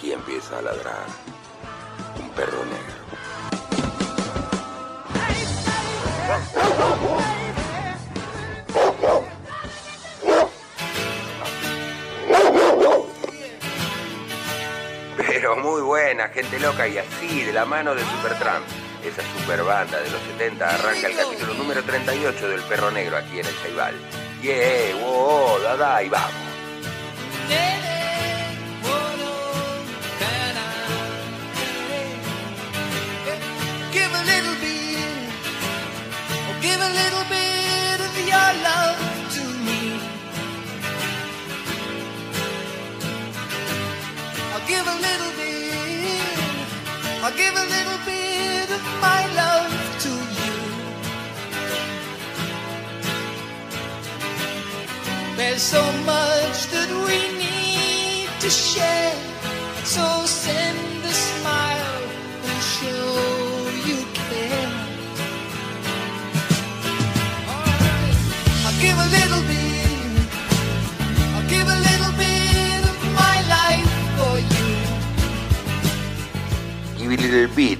aquí empieza a ladrar un perro negro. Pero muy buena, gente loca y así, de la mano de Supertramp. Esa super banda de los 70 arranca el capítulo número 38 del Perro Negro aquí en el Ceibal. Yeah, wow, da, da, y vamos. Little bit, I'll give a little bit of my love to you. There's so much that we need to share, so send Little Beat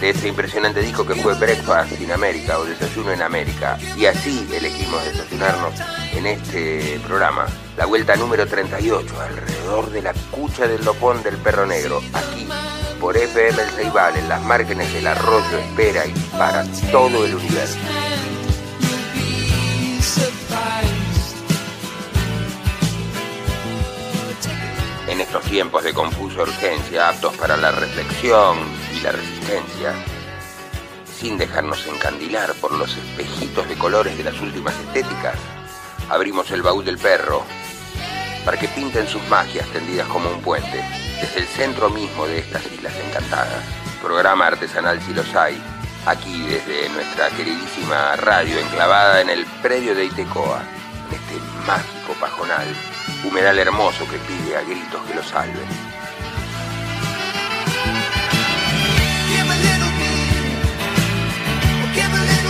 de ese impresionante disco que fue Breakfast in America o Desayuno en América. Y así elegimos desayunarnos en este programa. La vuelta número 38, alrededor de la cucha del lopón del perro negro. Aquí, por FM El Ceibal, en las márgenes del arroyo Espera y para todo el universo. En estos tiempos de confusa urgencia, aptos para la reflexión la resistencia, sin dejarnos encandilar por los espejitos de colores de las últimas estéticas, abrimos el baúl del perro para que pinten sus magias tendidas como un puente desde el centro mismo de estas islas encantadas. Programa artesanal si los hay, aquí desde nuestra queridísima radio enclavada en el predio de Itecoa, en este mágico pajonal, humedal hermoso que pide a gritos que lo salven. Give a little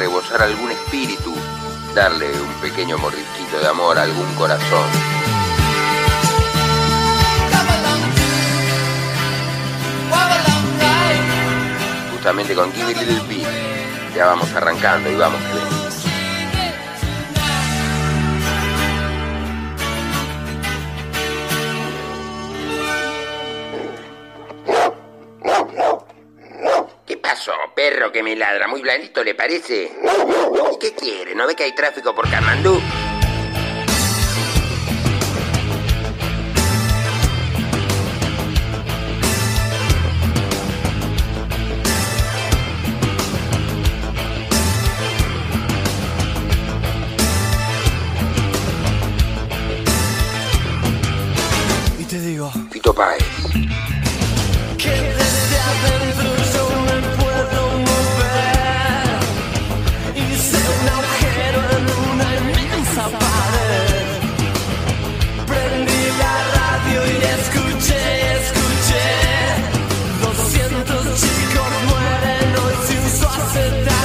rebosar algún espíritu, darle un pequeño mordisquito de amor a algún corazón. Justamente con Give It Little Bit ya vamos arrancando y vamos que muy blandito, ¿le parece? ¿Y qué quiere? ¿No ve que hay tráfico por Camandú? to that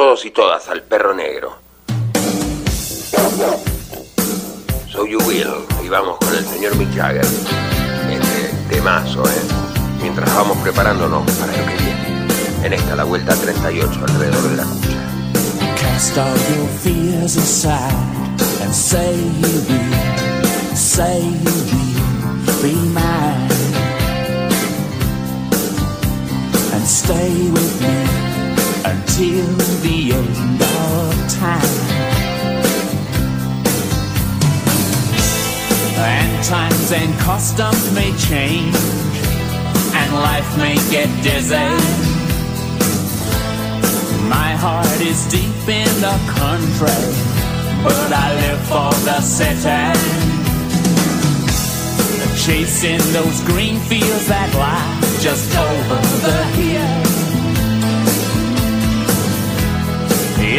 todos y todas al perro negro. So You Will, y vamos con el señor Mick Jagger. Este temazo, ¿eh? Mientras vamos preparándonos para lo que viene. En esta, la vuelta 38, alrededor de la cucha. Cast all your fears aside and say you will, say you will be mine. And stay with me. Until the end of time. And times and customs may change, and life may get dizzy. My heart is deep in the country, but I live for the city. Chasing those green fields that lie just over the hill.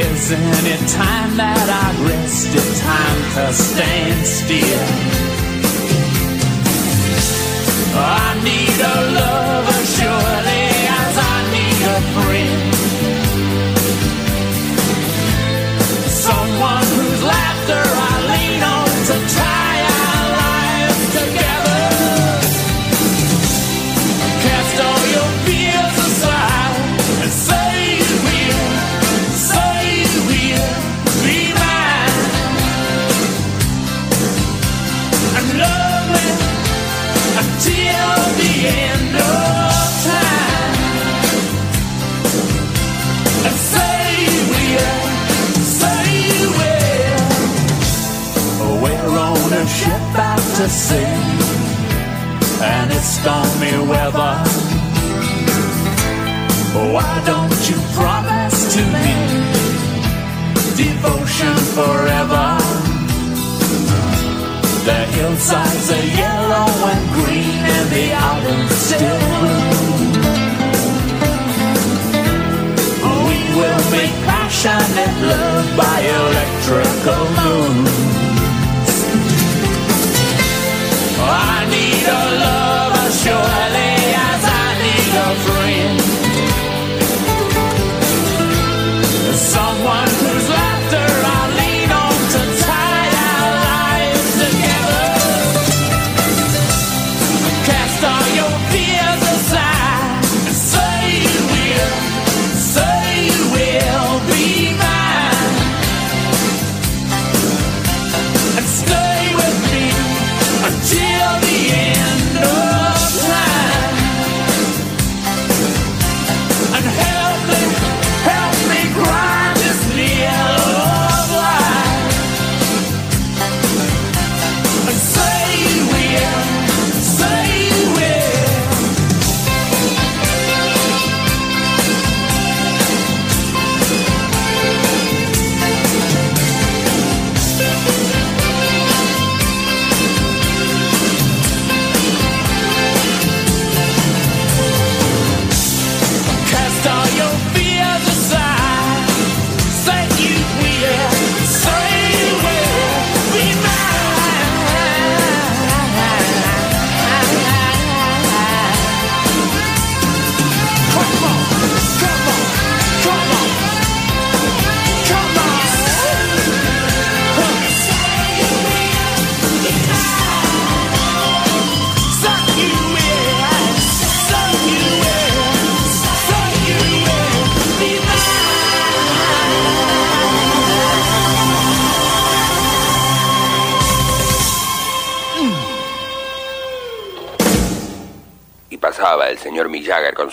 Isn't it time that I rested? Time to stand still. I need a lover surely as I need a friend. To sea, and it's stormy weather. Why don't you promise to me devotion forever? The hillsides are yellow and green, and the island's still blue. We will make passionate love by electrical moon. Need a lover surely as I need a friend.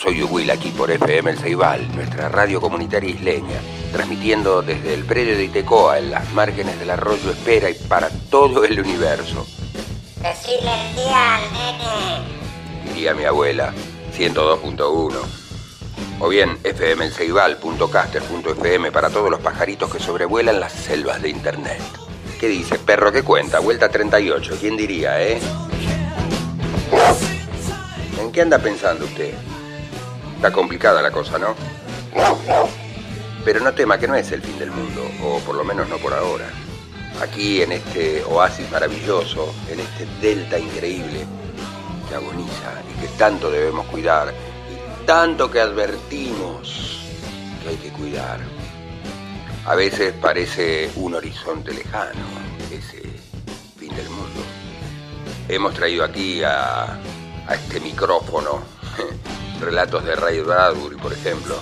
Soy Will aquí por FM El Ceibal, nuestra radio comunitaria isleña, transmitiendo desde el predio de Itecoa en las márgenes del arroyo Espera y para todo el universo. Decirle el día al nene. diría mi abuela, 102.1. O bien fmelceibal.caster.fm para todos los pajaritos que sobrevuelan las selvas de internet. ¿Qué dice? Perro, ¿qué cuenta? Vuelta 38. ¿Quién diría, eh? ¿En qué anda pensando usted? Está complicada la cosa, ¿no? Pero no tema que no es el fin del mundo, o por lo menos no por ahora. Aquí en este oasis maravilloso, en este delta increíble que agoniza y que tanto debemos cuidar y tanto que advertimos que hay que cuidar. A veces parece un horizonte lejano ese fin del mundo. Hemos traído aquí a, a este micrófono relatos de Ray Bradbury, por ejemplo,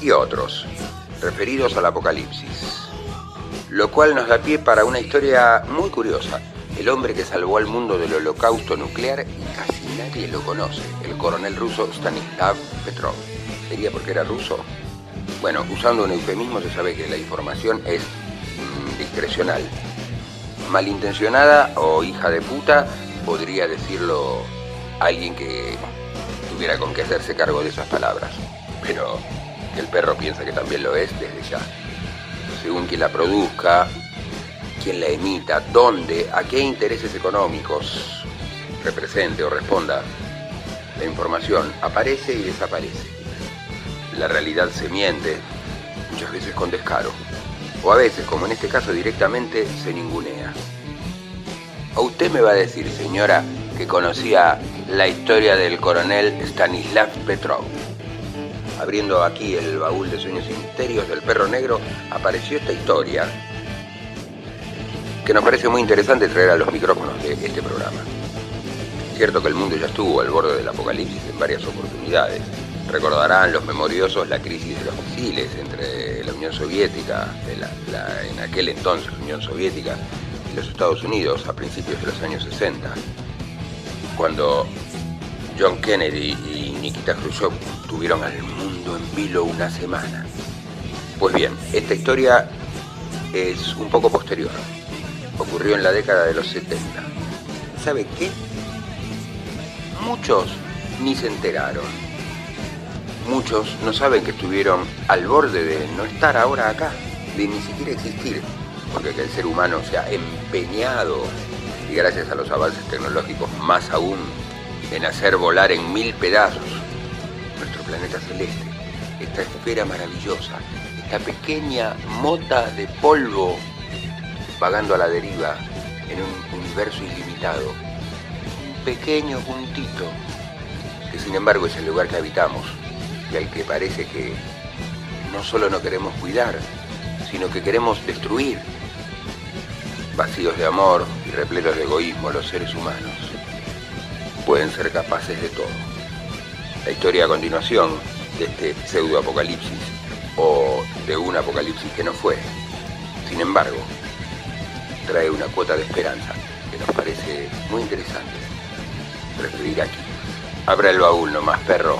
y otros referidos al apocalipsis. Lo cual nos da pie para una historia muy curiosa. El hombre que salvó al mundo del holocausto nuclear y casi nadie lo conoce, el coronel ruso Stanislav Petrov. ¿Sería porque era ruso? Bueno, usando un eufemismo se sabe que la información es mm, discrecional. Malintencionada o hija de puta podría decirlo alguien que tuviera con qué hacerse cargo de esas palabras. Pero el perro piensa que también lo es desde ya. Según quien la produzca, quien la emita, dónde, a qué intereses económicos represente o responda, la información aparece y desaparece. La realidad se miente, muchas veces con descaro, o a veces, como en este caso, directamente se ningunea. O usted me va a decir, señora, que conocía la historia del coronel Stanislav Petrov. Abriendo aquí el baúl de sueños y misterios del perro negro, apareció esta historia que nos parece muy interesante traer a los micrófonos de este programa. Cierto que el mundo ya estuvo al borde del apocalipsis en varias oportunidades. Recordarán los memoriosos la crisis de los misiles entre la Unión Soviética, en aquel entonces Unión Soviética, y los Estados Unidos a principios de los años 60, cuando John Kennedy y Nikita Khrushchev tuvieron al mundo en vilo una semana. Pues bien, esta historia es un poco posterior. Ocurrió en la década de los 70. ¿Sabe qué? Muchos ni se enteraron. Muchos no saben que estuvieron al borde de no estar ahora acá, de ni siquiera existir, porque que el ser humano se ha empeñado, y gracias a los avances tecnológicos más aún, en hacer volar en mil pedazos nuestro planeta celeste, esta esfera maravillosa, esta pequeña mota de polvo vagando a la deriva en un universo ilimitado, un pequeño puntito que sin embargo es el lugar que habitamos y al que parece que no solo no queremos cuidar, sino que queremos destruir. Vacíos de amor y repletos de egoísmo los seres humanos pueden ser capaces de todo. La historia a continuación de este pseudo apocalipsis o de un apocalipsis que no fue, sin embargo, trae una cuota de esperanza que nos parece muy interesante referir aquí. Abra el baúl nomás, perro.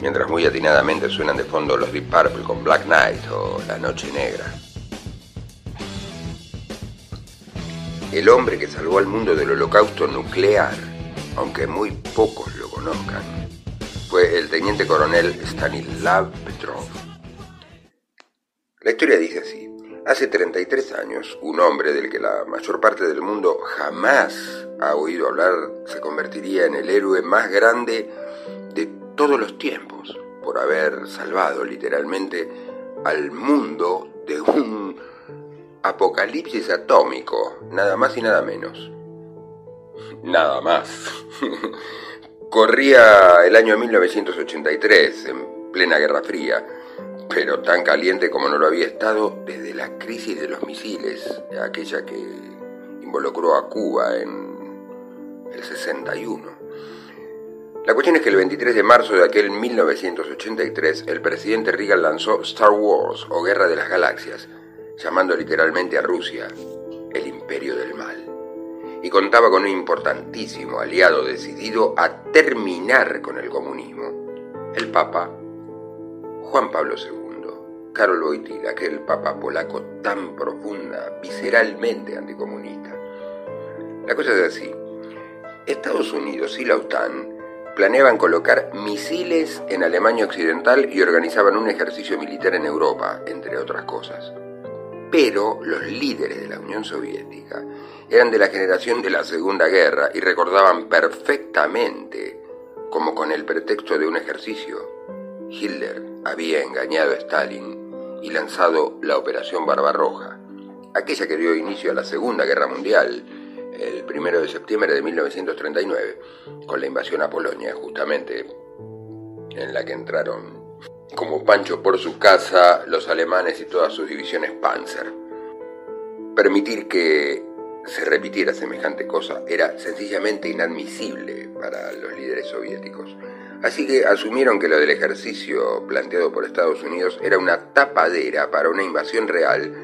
Mientras muy atinadamente suenan de fondo los Deep Purple con Black Knight o La Noche Negra. El hombre que salvó al mundo del holocausto nuclear, aunque muy pocos lo conozcan, fue el teniente coronel Stanislav Petrov. La historia dice así. Hace 33 años, un hombre del que la mayor parte del mundo jamás ha oído hablar se convertiría en el héroe más grande de todos los tiempos por haber salvado literalmente al mundo de un apocalipsis atómico, nada más y nada menos. Nada más. Corría el año 1983, en plena Guerra Fría, pero tan caliente como no lo había estado desde la crisis de los misiles, aquella que involucró a Cuba en el 61. La cuestión es que el 23 de marzo de aquel 1983, el presidente Reagan lanzó Star Wars o Guerra de las Galaxias, llamando literalmente a Rusia el imperio del mal. Y contaba con un importantísimo aliado decidido a terminar con el comunismo, el Papa Juan Pablo II. Karol Wojtyla, aquel papa polaco tan profunda, visceralmente anticomunista. La cosa es así. Estados Unidos y la OTAN planeaban colocar misiles en Alemania Occidental y organizaban un ejercicio militar en Europa, entre otras cosas. Pero los líderes de la Unión Soviética eran de la generación de la Segunda Guerra y recordaban perfectamente cómo con el pretexto de un ejercicio, Hitler había engañado a Stalin y lanzado la Operación Barbarroja, aquella que dio inicio a la Segunda Guerra Mundial, el primero de septiembre de 1939, con la invasión a Polonia, justamente en la que entraron como Pancho por su casa los alemanes y todas sus divisiones Panzer. Permitir que se repitiera semejante cosa era sencillamente inadmisible para los líderes soviéticos. Así que asumieron que lo del ejercicio planteado por Estados Unidos era una tapadera para una invasión real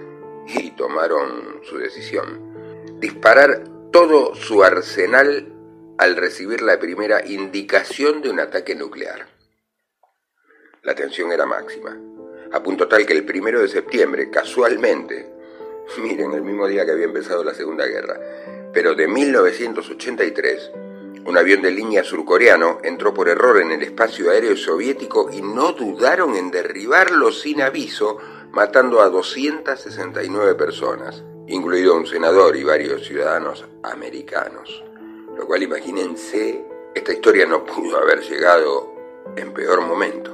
y tomaron su decisión. Disparar todo su arsenal al recibir la primera indicación de un ataque nuclear. La tensión era máxima, a punto tal que el primero de septiembre, casualmente, miren, el mismo día que había empezado la Segunda Guerra, pero de 1983, un avión de línea surcoreano entró por error en el espacio aéreo soviético y no dudaron en derribarlo sin aviso, matando a 269 personas, incluido un senador y varios ciudadanos americanos. Lo cual imagínense, esta historia no pudo haber llegado en peor momento.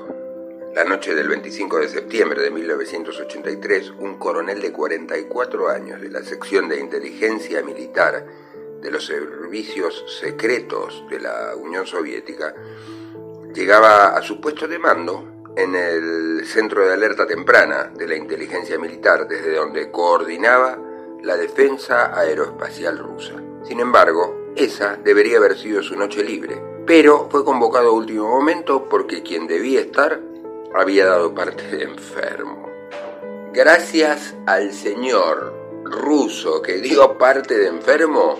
La noche del 25 de septiembre de 1983, un coronel de 44 años de la sección de inteligencia militar de los servicios secretos de la Unión Soviética llegaba a su puesto de mando en el centro de alerta temprana de la inteligencia militar, desde donde coordinaba la defensa aeroespacial rusa. Sin embargo, esa debería haber sido su noche libre, pero fue convocado a último momento porque quien debía estar había dado parte de enfermo. Gracias al señor ruso que dio parte de enfermo,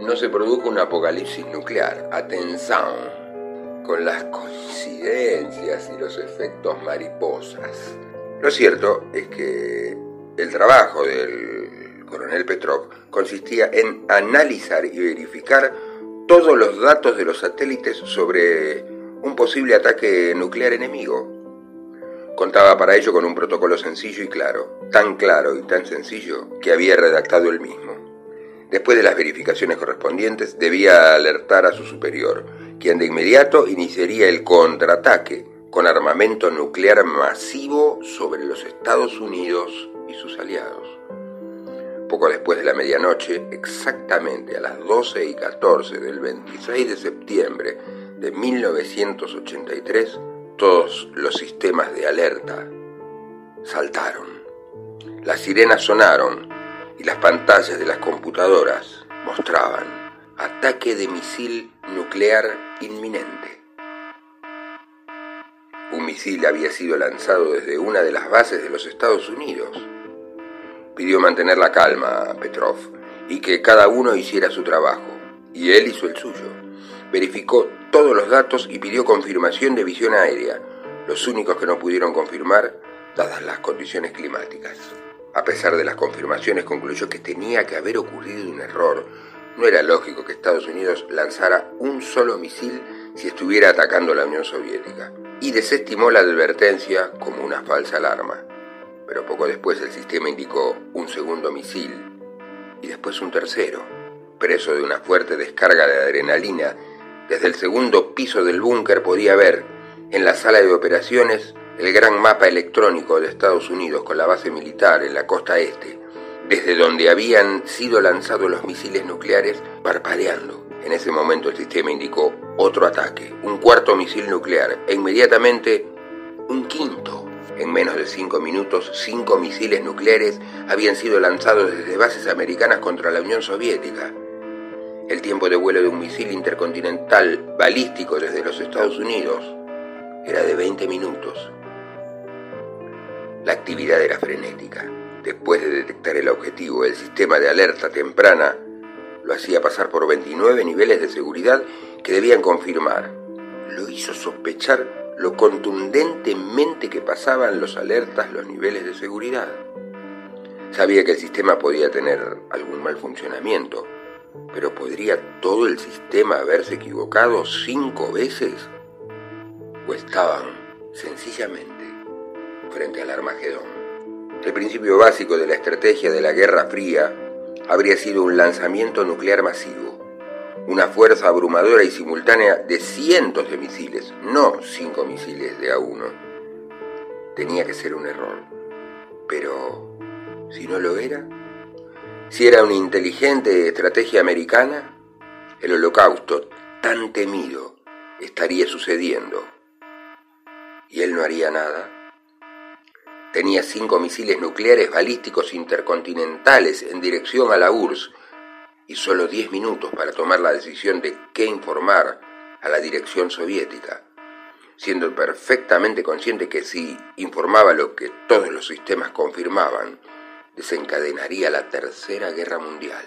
no se produjo un apocalipsis nuclear. Atención con las coincidencias y los efectos mariposas. Lo cierto es que el trabajo del coronel Petrov consistía en analizar y verificar todos los datos de los satélites sobre un posible ataque nuclear enemigo. Contaba para ello con un protocolo sencillo y claro, tan claro y tan sencillo que había redactado él mismo. Después de las verificaciones correspondientes, debía alertar a su superior, quien de inmediato iniciaría el contraataque con armamento nuclear masivo sobre los Estados Unidos y sus aliados. Después de la medianoche, exactamente a las 12 y 14 del 26 de septiembre de 1983, todos los sistemas de alerta saltaron. Las sirenas sonaron y las pantallas de las computadoras mostraban ataque de misil nuclear inminente. Un misil había sido lanzado desde una de las bases de los Estados Unidos. Pidió mantener la calma a Petrov y que cada uno hiciera su trabajo, y él hizo el suyo. Verificó todos los datos y pidió confirmación de visión aérea, los únicos que no pudieron confirmar dadas las condiciones climáticas. A pesar de las confirmaciones concluyó que tenía que haber ocurrido un error. No era lógico que Estados Unidos lanzara un solo misil si estuviera atacando a la Unión Soviética, y desestimó la advertencia como una falsa alarma. Pero poco después el sistema indicó un segundo misil y después un tercero. Preso de una fuerte descarga de adrenalina, desde el segundo piso del búnker podía ver, en la sala de operaciones, el gran mapa electrónico de Estados Unidos con la base militar en la costa este, desde donde habían sido lanzados los misiles nucleares parpadeando. En ese momento el sistema indicó otro ataque, un cuarto misil nuclear e inmediatamente un quinto. En menos de cinco minutos, cinco misiles nucleares habían sido lanzados desde bases americanas contra la Unión Soviética. El tiempo de vuelo de un misil intercontinental balístico desde los Estados Unidos era de 20 minutos. La actividad era frenética. Después de detectar el objetivo, el sistema de alerta temprana lo hacía pasar por 29 niveles de seguridad que debían confirmar. Lo hizo sospechar lo contundentemente que pasaban los alertas los niveles de seguridad. Sabía que el sistema podía tener algún mal funcionamiento, pero ¿podría todo el sistema haberse equivocado cinco veces? ¿O estaban, sencillamente, frente al Armagedón? El principio básico de la estrategia de la Guerra Fría habría sido un lanzamiento nuclear masivo, una fuerza abrumadora y simultánea de cientos de misiles, no cinco misiles de a uno. Tenía que ser un error. Pero, si no lo era, si era una inteligente estrategia americana, el holocausto tan temido estaría sucediendo. ¿Y él no haría nada? Tenía cinco misiles nucleares balísticos intercontinentales en dirección a la URSS y solo diez minutos para tomar la decisión de qué informar a la dirección soviética. siendo perfectamente consciente que si informaba lo que todos los sistemas confirmaban, desencadenaría la Tercera Guerra Mundial.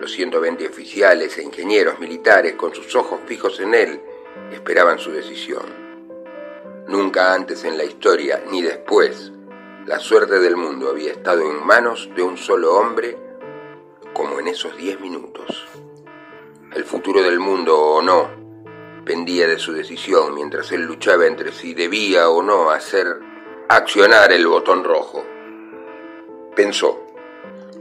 Los 120 oficiales e ingenieros militares, con sus ojos fijos en él, esperaban su decisión. Nunca antes en la historia, ni después, la suerte del mundo había estado en manos de un solo hombre como en esos diez minutos. El futuro del mundo o no pendía de su decisión mientras él luchaba entre si debía o no hacer accionar el botón rojo. Pensó,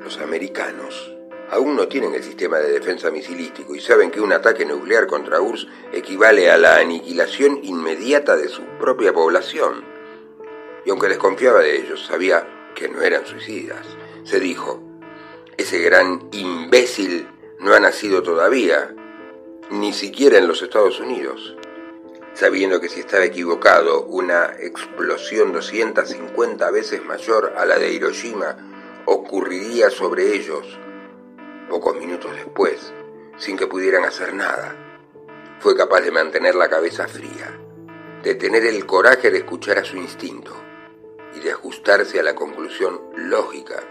los americanos aún no tienen el sistema de defensa misilístico y saben que un ataque nuclear contra URSS equivale a la aniquilación inmediata de su propia población. Y aunque desconfiaba de ellos, sabía que no eran suicidas. Se dijo, ese gran imbécil no ha nacido todavía, ni siquiera en los Estados Unidos. Sabiendo que si estaba equivocado, una explosión 250 veces mayor a la de Hiroshima ocurriría sobre ellos pocos minutos después, sin que pudieran hacer nada. Fue capaz de mantener la cabeza fría, de tener el coraje de escuchar a su instinto y de ajustarse a la conclusión lógica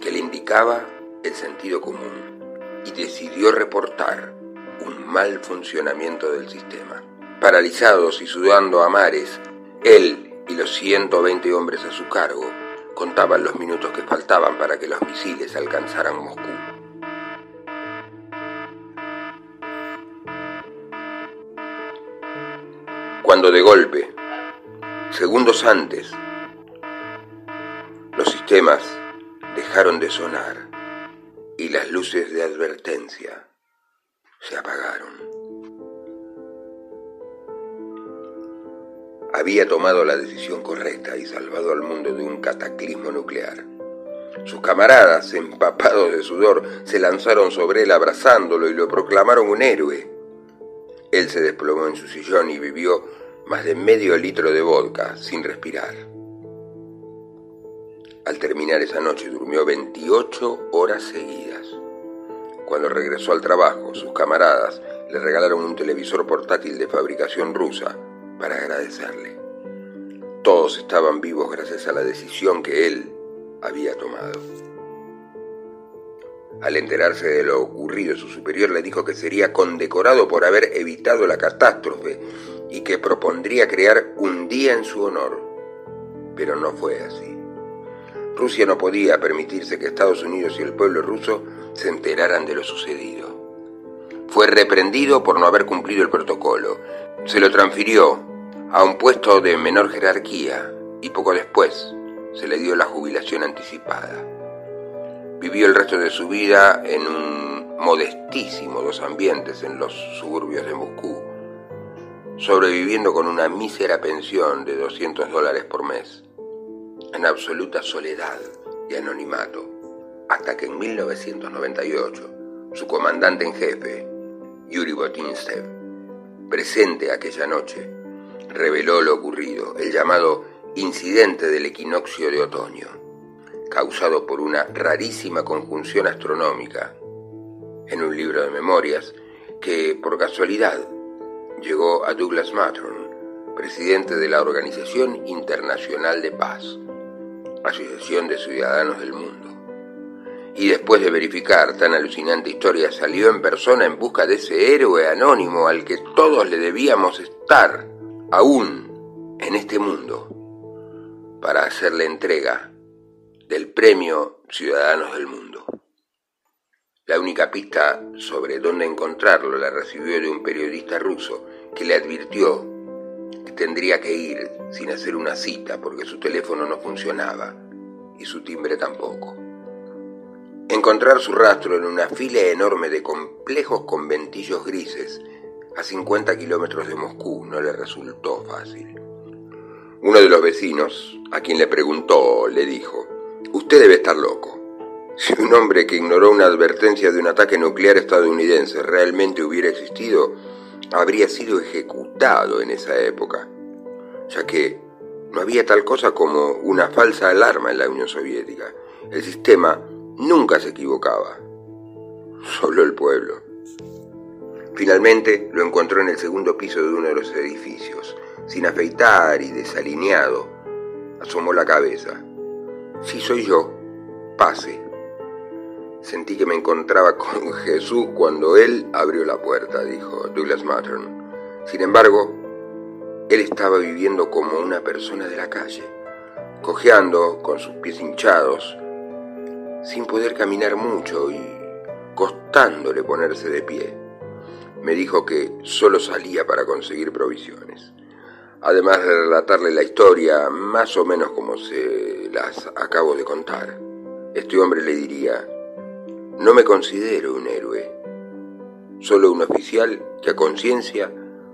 que le indicaba el sentido común y decidió reportar un mal funcionamiento del sistema. Paralizados y sudando a mares, él y los 120 hombres a su cargo contaban los minutos que faltaban para que los misiles alcanzaran Moscú. Cuando de golpe, segundos antes, los sistemas dejaron de sonar y las luces de advertencia se apagaron. Había tomado la decisión correcta y salvado al mundo de un cataclismo nuclear. Sus camaradas, empapados de sudor, se lanzaron sobre él abrazándolo y lo proclamaron un héroe. Él se desplomó en su sillón y vivió más de medio litro de vodka sin respirar. Al terminar esa noche durmió 28 horas seguidas. Cuando regresó al trabajo, sus camaradas le regalaron un televisor portátil de fabricación rusa para agradecerle. Todos estaban vivos gracias a la decisión que él había tomado. Al enterarse de lo ocurrido, su superior le dijo que sería condecorado por haber evitado la catástrofe y que propondría crear un día en su honor. Pero no fue así. Rusia no podía permitirse que Estados Unidos y el pueblo ruso se enteraran de lo sucedido. Fue reprendido por no haber cumplido el protocolo. Se lo transfirió a un puesto de menor jerarquía y poco después se le dio la jubilación anticipada. Vivió el resto de su vida en un modestísimo dos ambientes en los suburbios de Moscú, sobreviviendo con una mísera pensión de 200 dólares por mes, en absoluta soledad y anonimato, hasta que en 1998 su comandante en jefe, Yuri Botinstev, presente aquella noche, reveló lo ocurrido, el llamado incidente del equinoccio de otoño, causado por una rarísima conjunción astronómica, en un libro de memorias que, por casualidad, llegó a Douglas Mattern, presidente de la Organización Internacional de Paz, Asociación de Ciudadanos del Mundo. Y después de verificar tan alucinante historia, salió en persona en busca de ese héroe anónimo al que todos le debíamos estar, aún en este mundo, para hacerle entrega del premio Ciudadanos del Mundo. La única pista sobre dónde encontrarlo la recibió de un periodista ruso que le advirtió que tendría que ir sin hacer una cita porque su teléfono no funcionaba y su timbre tampoco. Encontrar su rastro en una fila enorme de complejos conventillos grises a 50 kilómetros de Moscú no le resultó fácil. Uno de los vecinos, a quien le preguntó, le dijo, Usted debe estar loco. Si un hombre que ignoró una advertencia de un ataque nuclear estadounidense realmente hubiera existido, habría sido ejecutado en esa época, ya que no había tal cosa como una falsa alarma en la Unión Soviética. El sistema nunca se equivocaba, solo el pueblo. Finalmente lo encontró en el segundo piso de uno de los edificios, sin afeitar y desalineado. Asomó la cabeza. Sí soy yo. Pase. Sentí que me encontraba con Jesús cuando él abrió la puerta, dijo Douglas Mattern. Sin embargo, él estaba viviendo como una persona de la calle, cojeando con sus pies hinchados, sin poder caminar mucho y costándole ponerse de pie. Me dijo que solo salía para conseguir provisiones. Además de relatarle la historia más o menos como se las acabo de contar, este hombre le diría, no me considero un héroe, solo un oficial que a conciencia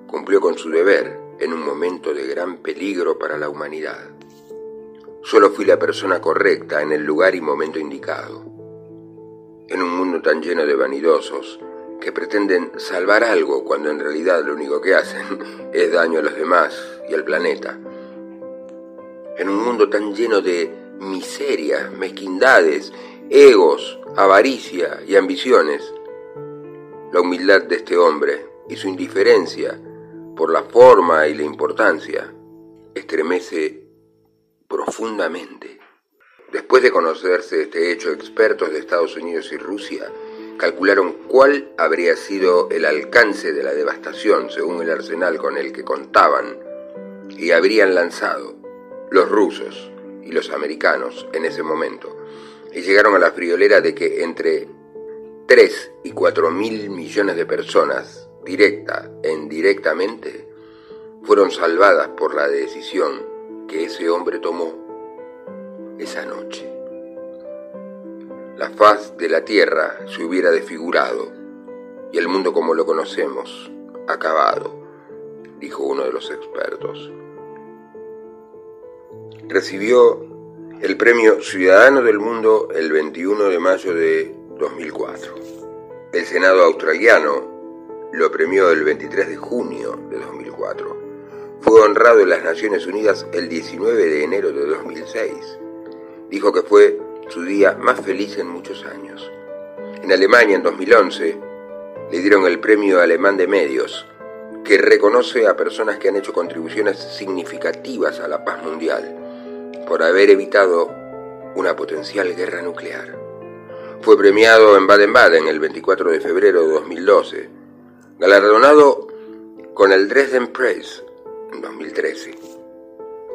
cumplió con su deber en un momento de gran peligro para la humanidad. Solo fui la persona correcta en el lugar y momento indicado. En un mundo tan lleno de vanidosos que pretenden salvar algo cuando en realidad lo único que hacen es daño a los demás y al planeta. En un mundo tan lleno de miserias, mezquindades, egos, avaricia y ambiciones, la humildad de este hombre y su indiferencia por la forma y la importancia estremece profundamente. Después de conocerse este hecho, expertos de Estados Unidos y Rusia calcularon cuál habría sido el alcance de la devastación según el arsenal con el que contaban y habrían lanzado los rusos y los americanos en ese momento y llegaron a la friolera de que entre 3 y 4 mil millones de personas, directa e indirectamente, fueron salvadas por la decisión que ese hombre tomó esa noche. La faz de la tierra se hubiera desfigurado y el mundo como lo conocemos, acabado, dijo uno de los expertos. Recibió el premio Ciudadano del Mundo el 21 de mayo de 2004. El Senado australiano lo premió el 23 de junio de 2004. Fue honrado en las Naciones Unidas el 19 de enero de 2006. Dijo que fue su día más feliz en muchos años. En Alemania en 2011 le dieron el Premio Alemán de Medios, que reconoce a personas que han hecho contribuciones significativas a la paz mundial por haber evitado una potencial guerra nuclear. Fue premiado en Baden-Baden el 24 de febrero de 2012, galardonado con el Dresden Prize en 2013.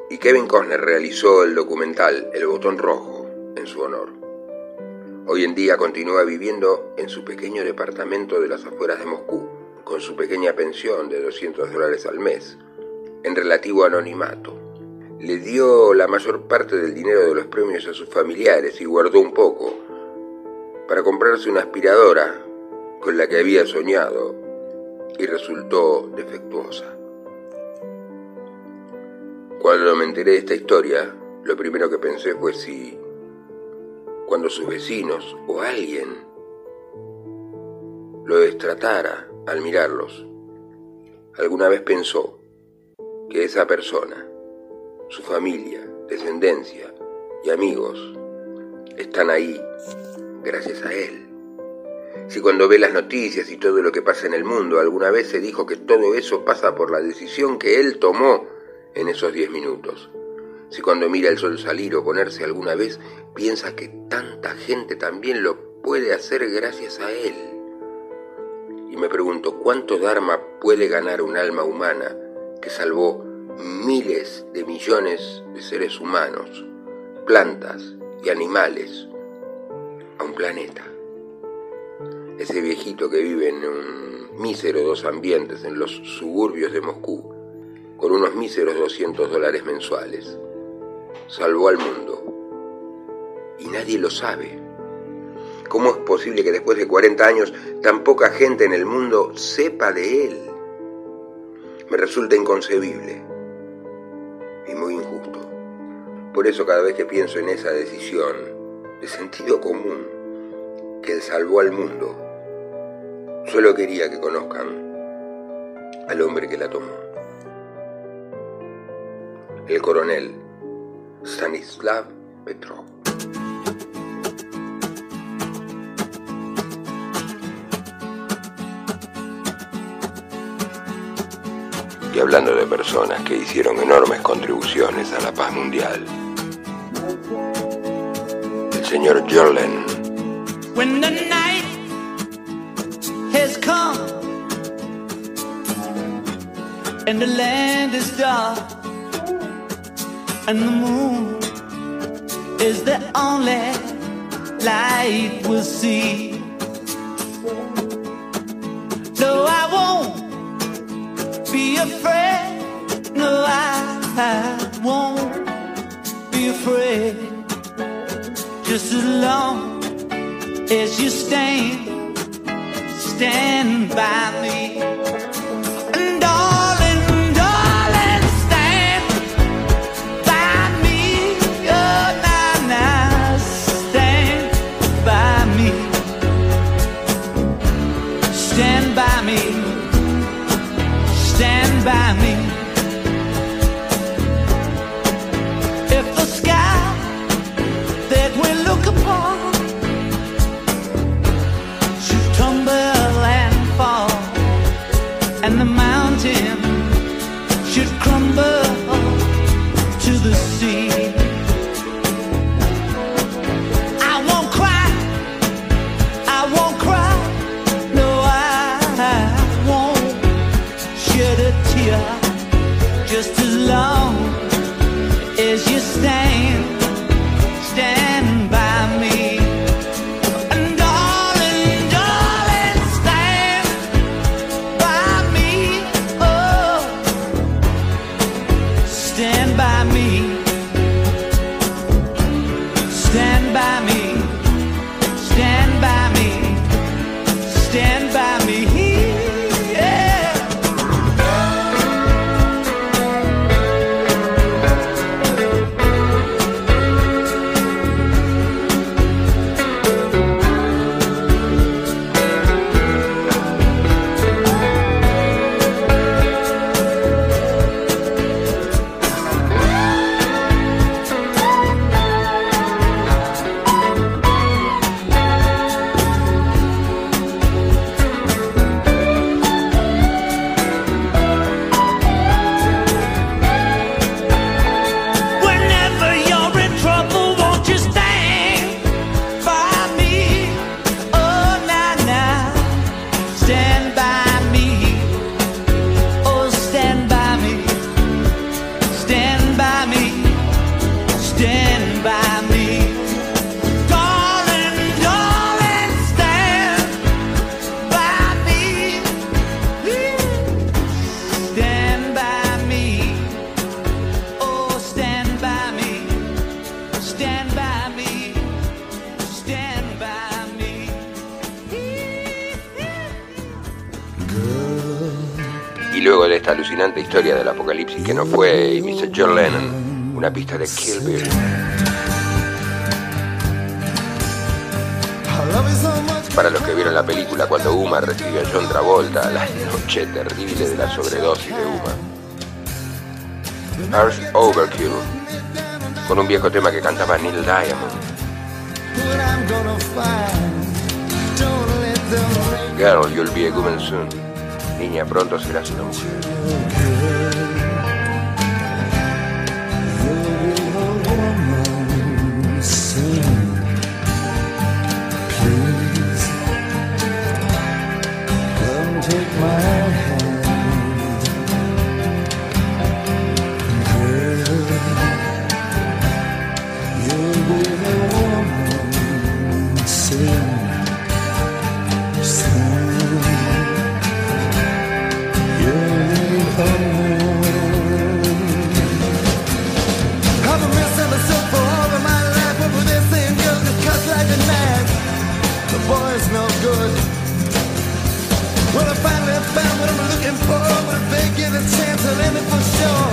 Y Kevin Costner realizó el documental El Botón Rojo en su honor. Hoy en día continúa viviendo en su pequeño departamento de las afueras de Moscú, con su pequeña pensión de 200 dólares al mes, en relativo anonimato le dio la mayor parte del dinero de los premios a sus familiares y guardó un poco para comprarse una aspiradora con la que había soñado y resultó defectuosa. Cuando me enteré de esta historia, lo primero que pensé fue si cuando sus vecinos o alguien lo destratara al mirarlos, alguna vez pensó que esa persona su familia, descendencia y amigos están ahí gracias a él. Si cuando ve las noticias y todo lo que pasa en el mundo alguna vez se dijo que todo eso pasa por la decisión que él tomó en esos diez minutos. Si cuando mira el sol salir o ponerse alguna vez piensa que tanta gente también lo puede hacer gracias a él. Y me pregunto, ¿cuánto Dharma puede ganar un alma humana que salvó miles de millones de seres humanos, plantas y animales a un planeta. Ese viejito que vive en un mísero dos ambientes en los suburbios de Moscú, con unos míseros 200 dólares mensuales, salvó al mundo. Y nadie lo sabe. ¿Cómo es posible que después de 40 años tan poca gente en el mundo sepa de él? Me resulta inconcebible y muy injusto. Por eso cada vez que pienso en esa decisión de sentido común que él salvó al mundo, solo quería que conozcan al hombre que la tomó. El coronel Stanislav Petrov. hablando de personas que hicieron enormes contribuciones a la paz mundial. El señor come and the land is dark and the moon is the only light we'll see. No, I won't be afraid. No, I won't be afraid. Just as long as you stand, stand by Y luego de esta alucinante historia del apocalipsis que no fue, y Mr. John Lennon, una pista de Kill Bill. Para los que vieron la película cuando Uma recibió a John Travolta, la noche terrible de la sobredosis de Uma. Earth Overkill, con un viejo tema que cantaba Neil Diamond. Girl, you'll be a woman soon. Niña, pronto serás una mujer. Found what I'm looking for, but if they give a chance, I'll end it for sure.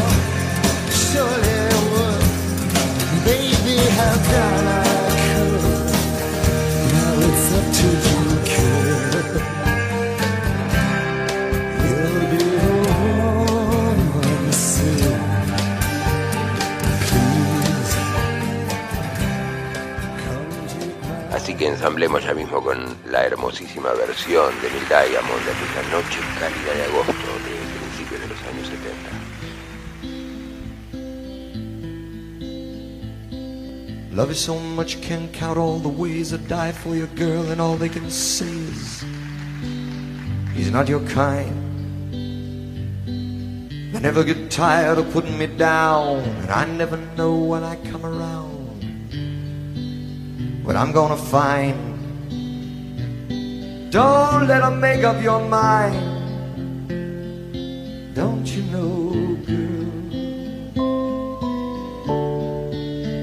Surely I would. Baby, how can I que ensamblemos ya mismo con la hermosísima versión de Neil Diamond de aquella noche cálida de agosto de principios de los años 70. Love you so much you can count all the ways I die for your girl and all they can say is he's not your kind. I never get tired of putting me down and I never know when I come around what I'm gonna find. Don't let them make up your mind. Don't you know, girl?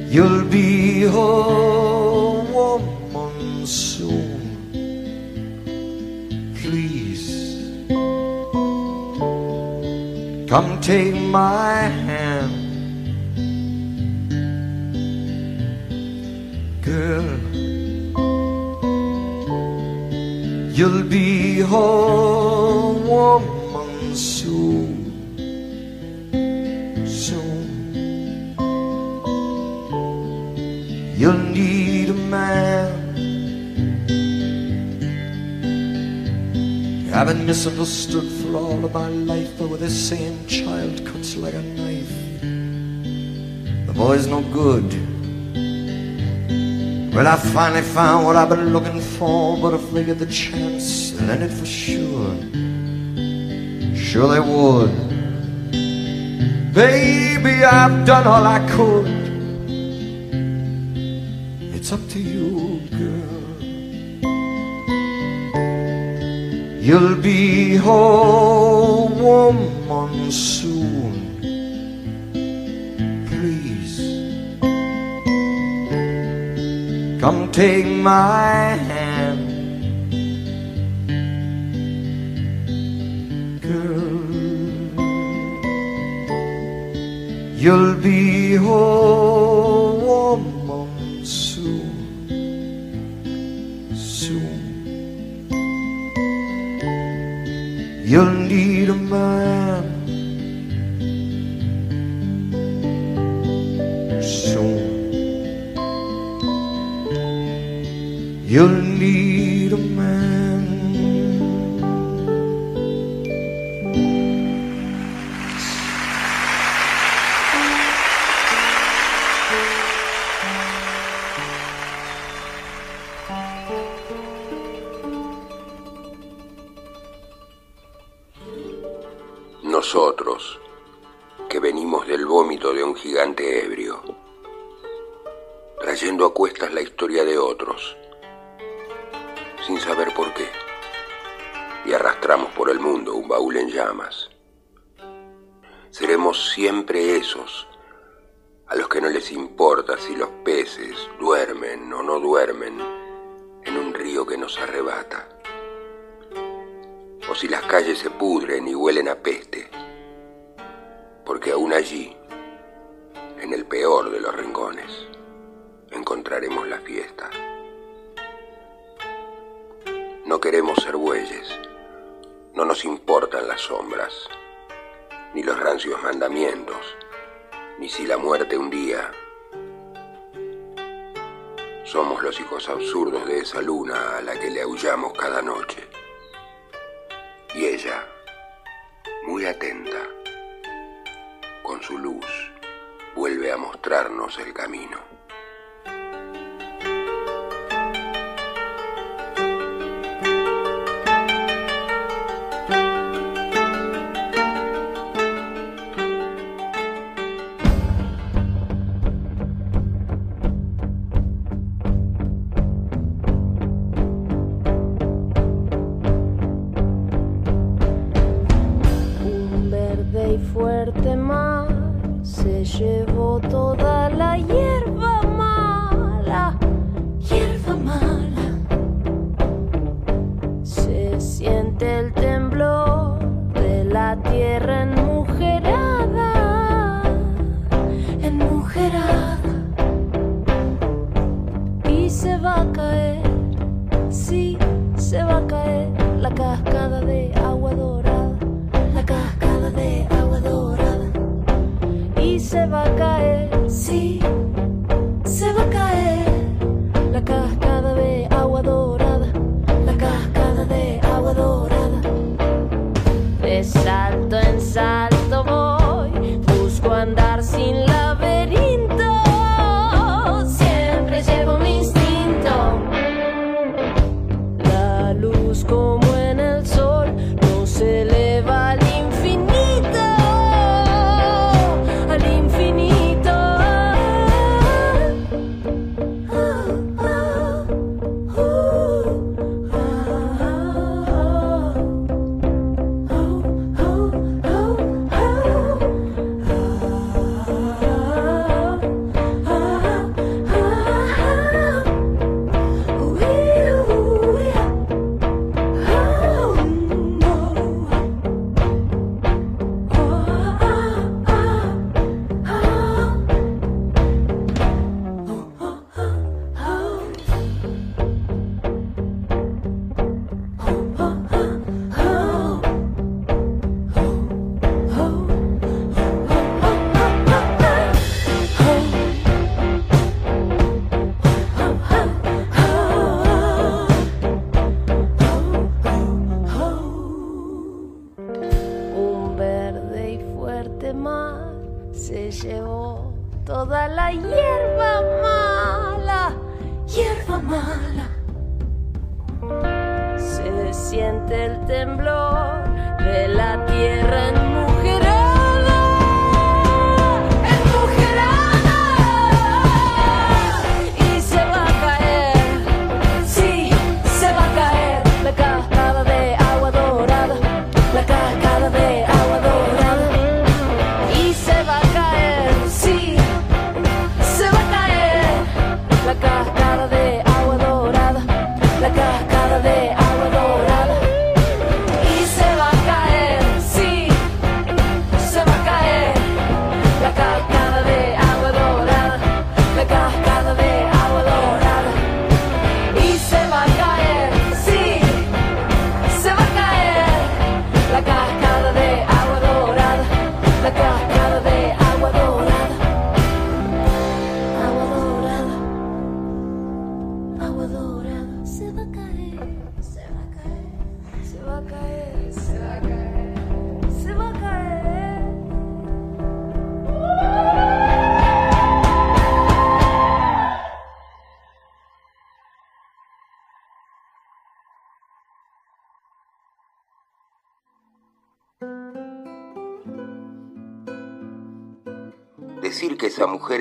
You'll be a woman soon. Please come take my hand, girl. You'll be a woman soon. Soon. You'll need a man. I've been misunderstood for all of my life, but with this same child cuts like a knife. The boy's no good. Well, I finally found what I've been looking for, but if they get the chance, then it for sure. Sure they would. Baby, I've done all I could. It's up to you, girl. You'll be a woman soon. Come take my hand, girl. You'll be woman soon, soon. You'll need a man You'll need mostrarnos el camino.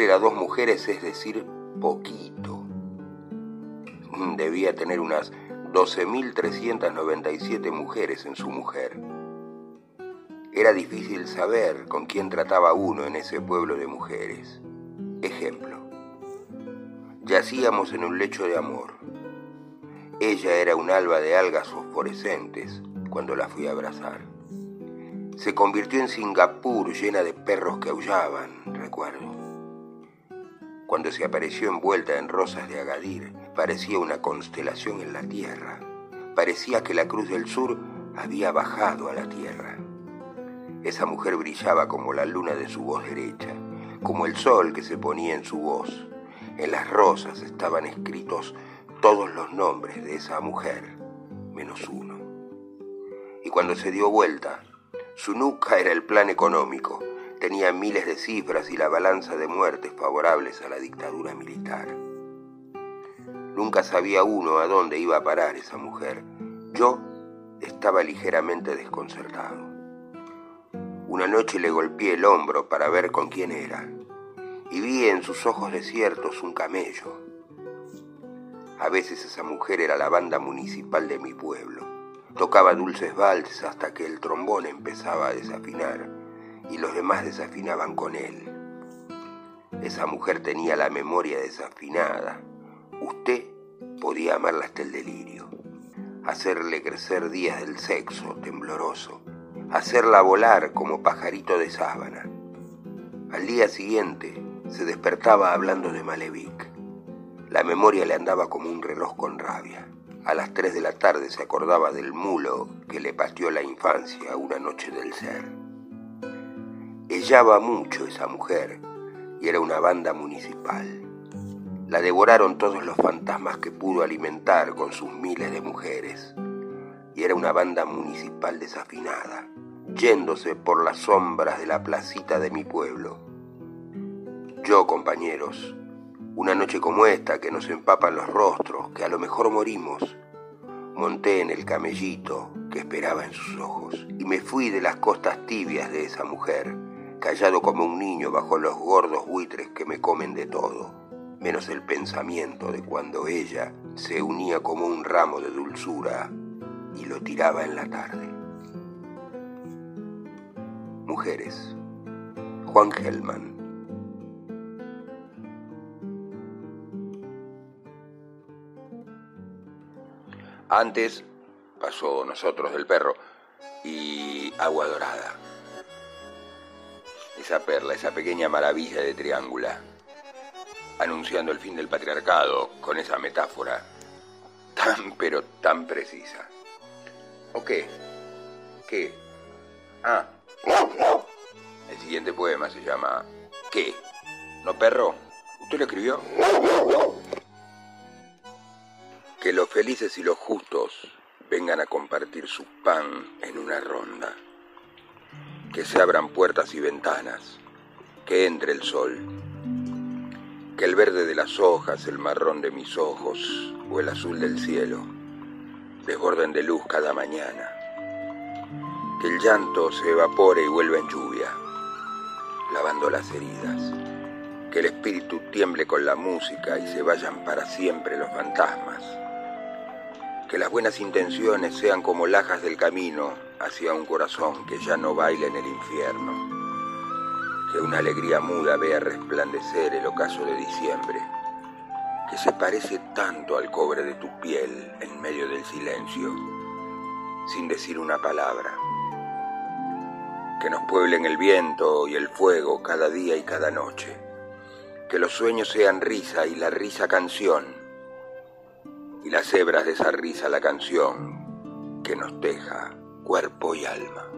Era dos mujeres es decir poquito. Debía tener unas 12.397 mujeres en su mujer. Era difícil saber con quién trataba uno en ese pueblo de mujeres. Ejemplo. Yacíamos en un lecho de amor. Ella era un alba de algas fosforescentes cuando la fui a abrazar. Se convirtió en Singapur llena de perros que aullaban, recuerdo. Cuando se apareció envuelta en rosas de Agadir, parecía una constelación en la tierra. Parecía que la Cruz del Sur había bajado a la tierra. Esa mujer brillaba como la luna de su voz derecha, como el sol que se ponía en su voz. En las rosas estaban escritos todos los nombres de esa mujer, menos uno. Y cuando se dio vuelta, su nuca era el plan económico, tenía miles de cifras y la balanza de muertes favorables a la dictadura militar. Nunca sabía uno a dónde iba a parar esa mujer. Yo estaba ligeramente desconcertado. Una noche le golpeé el hombro para ver con quién era y vi en sus ojos desiertos un camello. A veces esa mujer era la banda municipal de mi pueblo. Tocaba dulces valses hasta que el trombón empezaba a desafinar y los demás desafinaban con él. Esa mujer tenía la memoria desafinada. Usted podía amarla hasta el delirio. Hacerle crecer días del sexo tembloroso. Hacerla volar como pajarito de sábana. Al día siguiente se despertaba hablando de Malevich. La memoria le andaba como un reloj con rabia. A las tres de la tarde se acordaba del mulo que le pateó la infancia una noche del ser. Ellaba mucho esa mujer y era una banda municipal. La devoraron todos los fantasmas que pudo alimentar con sus miles de mujeres. Y era una banda municipal desafinada, yéndose por las sombras de la placita de mi pueblo. Yo, compañeros, una noche como esta que nos empapan los rostros, que a lo mejor morimos, monté en el camellito que esperaba en sus ojos y me fui de las costas tibias de esa mujer, callado como un niño bajo los gordos buitres que me comen de todo, menos el pensamiento de cuando ella se unía como un ramo de dulzura y lo tiraba en la tarde. Mujeres. Juan Gelman. Antes pasó nosotros del perro y agua dorada. Esa perla, esa pequeña maravilla de triángula, anunciando el fin del patriarcado con esa metáfora tan pero tan precisa. ¿O qué? ¿Qué? Ah. El siguiente poema se llama ¿Qué? ¿No perro? ¿Usted lo escribió? Que los felices y los justos vengan a compartir su pan en una ronda. Que se abran puertas y ventanas. que entre el sol, que el verde de las hojas, el marrón de mis ojos o el azul del cielo desborden de luz cada mañana, que el llanto se evapore y vuelva en lluvia, lavando las heridas, que el espíritu tiemble con la música y se vayan para siempre los fantasmas, que las buenas intenciones sean como lajas del camino hacia un corazón que ya no baila en el infierno, que una alegría muda vea resplandecer el ocaso de diciembre, que se parece tanto al cobre de tu piel en medio del silencio, sin decir una palabra, que nos pueblen el viento y el fuego cada día y cada noche, que los sueños sean risa y la risa canción, y las hebras de esa risa la canción que nos teja cuerpo y alma.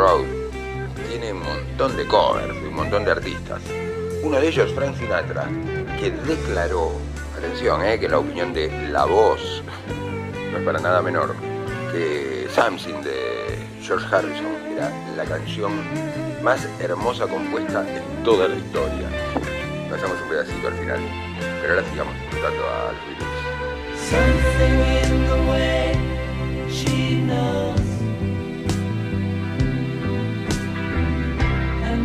Road, tiene un montón de covers de un montón de artistas. Uno de ellos, Frank Sinatra, que declaró, atención, eh, que la opinión de La Voz no es para nada menor, que Something de George Harrison era la canción más hermosa compuesta en toda la historia. Pasamos un pedacito al final, pero ahora sigamos disfrutando a los Beatles.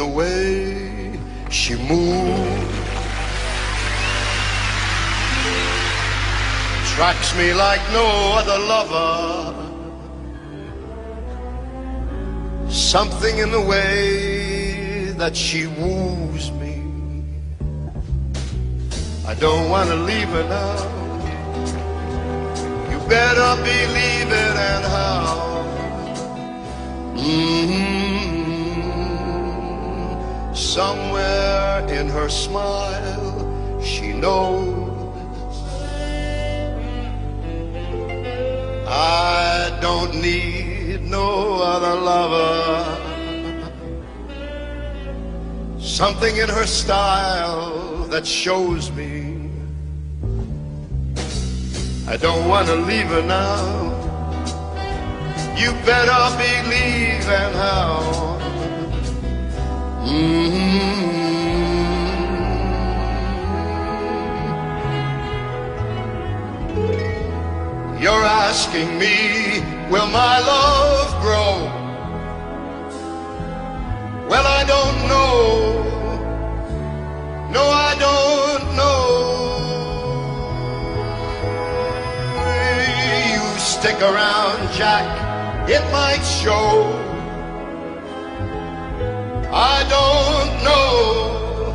the way she moves attracts me like no other lover. Something in the way that she woos me. I don't want to leave her now. You better believe it and how. Mhm. Somewhere in her smile, she knows I don't need no other lover. Something in her style that shows me I don't want to leave her now. You better believe and how. Mm-hmm. You're asking me, will my love grow? Well, I don't know. No, I don't know. You stick around, Jack, it might show. I don't know.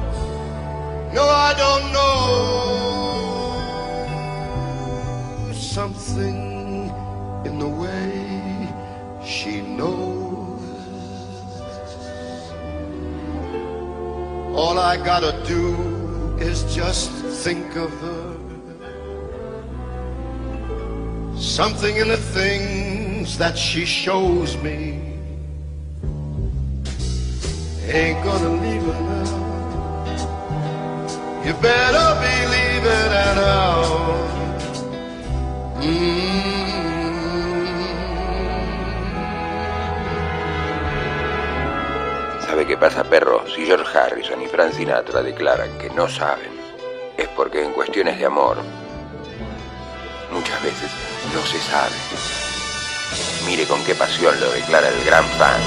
No, I don't know. Something in the way she knows. All I gotta do is just think of her. Something in the things that she shows me ain't gonna leave her now. You better believe it and how. ¿Sabe qué pasa, perro? Si George Harrison y Frank Sinatra declaran que no saben, es porque en cuestiones de amor, muchas veces no se sabe. Mire con qué pasión lo declara el gran fan.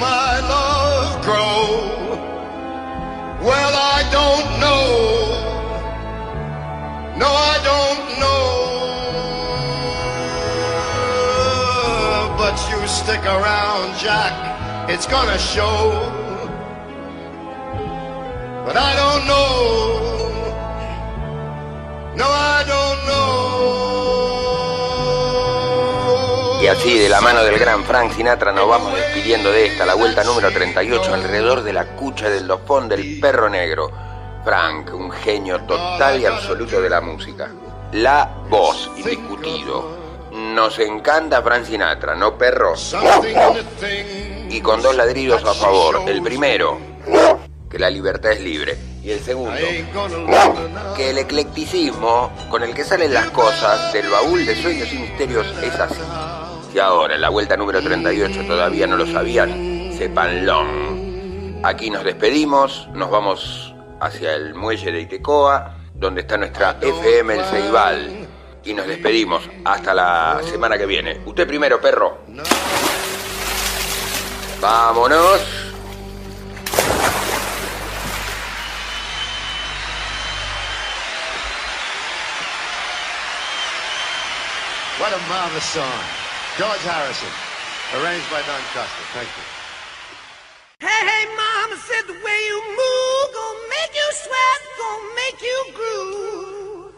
My love grow? Well, I don't know. No, I don't know. But you stick around, Jack, it's gonna show. But I don't know. No, I don't know. Y así, de la mano del gran Frank Sinatra, nos vamos despidiendo de esta, la vuelta número 38, alrededor de la cucha del dofón del perro negro. Frank, un genio total y absoluto de la música. La voz, indiscutido. Nos encanta Frank Sinatra, ¿no, perro? Y con dos ladrillos a favor. El primero, que la libertad es libre. Y el segundo, que el eclecticismo con el que salen las cosas del baúl de sueños y misterios es así. Si ahora en la vuelta número 38 todavía no lo sabían, sépanlo. Aquí nos despedimos, nos vamos hacia el muelle de Itecoa, donde está nuestra FM El Ceibal. Y nos despedimos hasta la semana que viene. Usted primero, perro. Vámonos. What a marvelous song. George Harrison, arranged by Don Costa. Thank you. Hey, hey, mama said the way you move gonna make you sweat, gonna make you groove.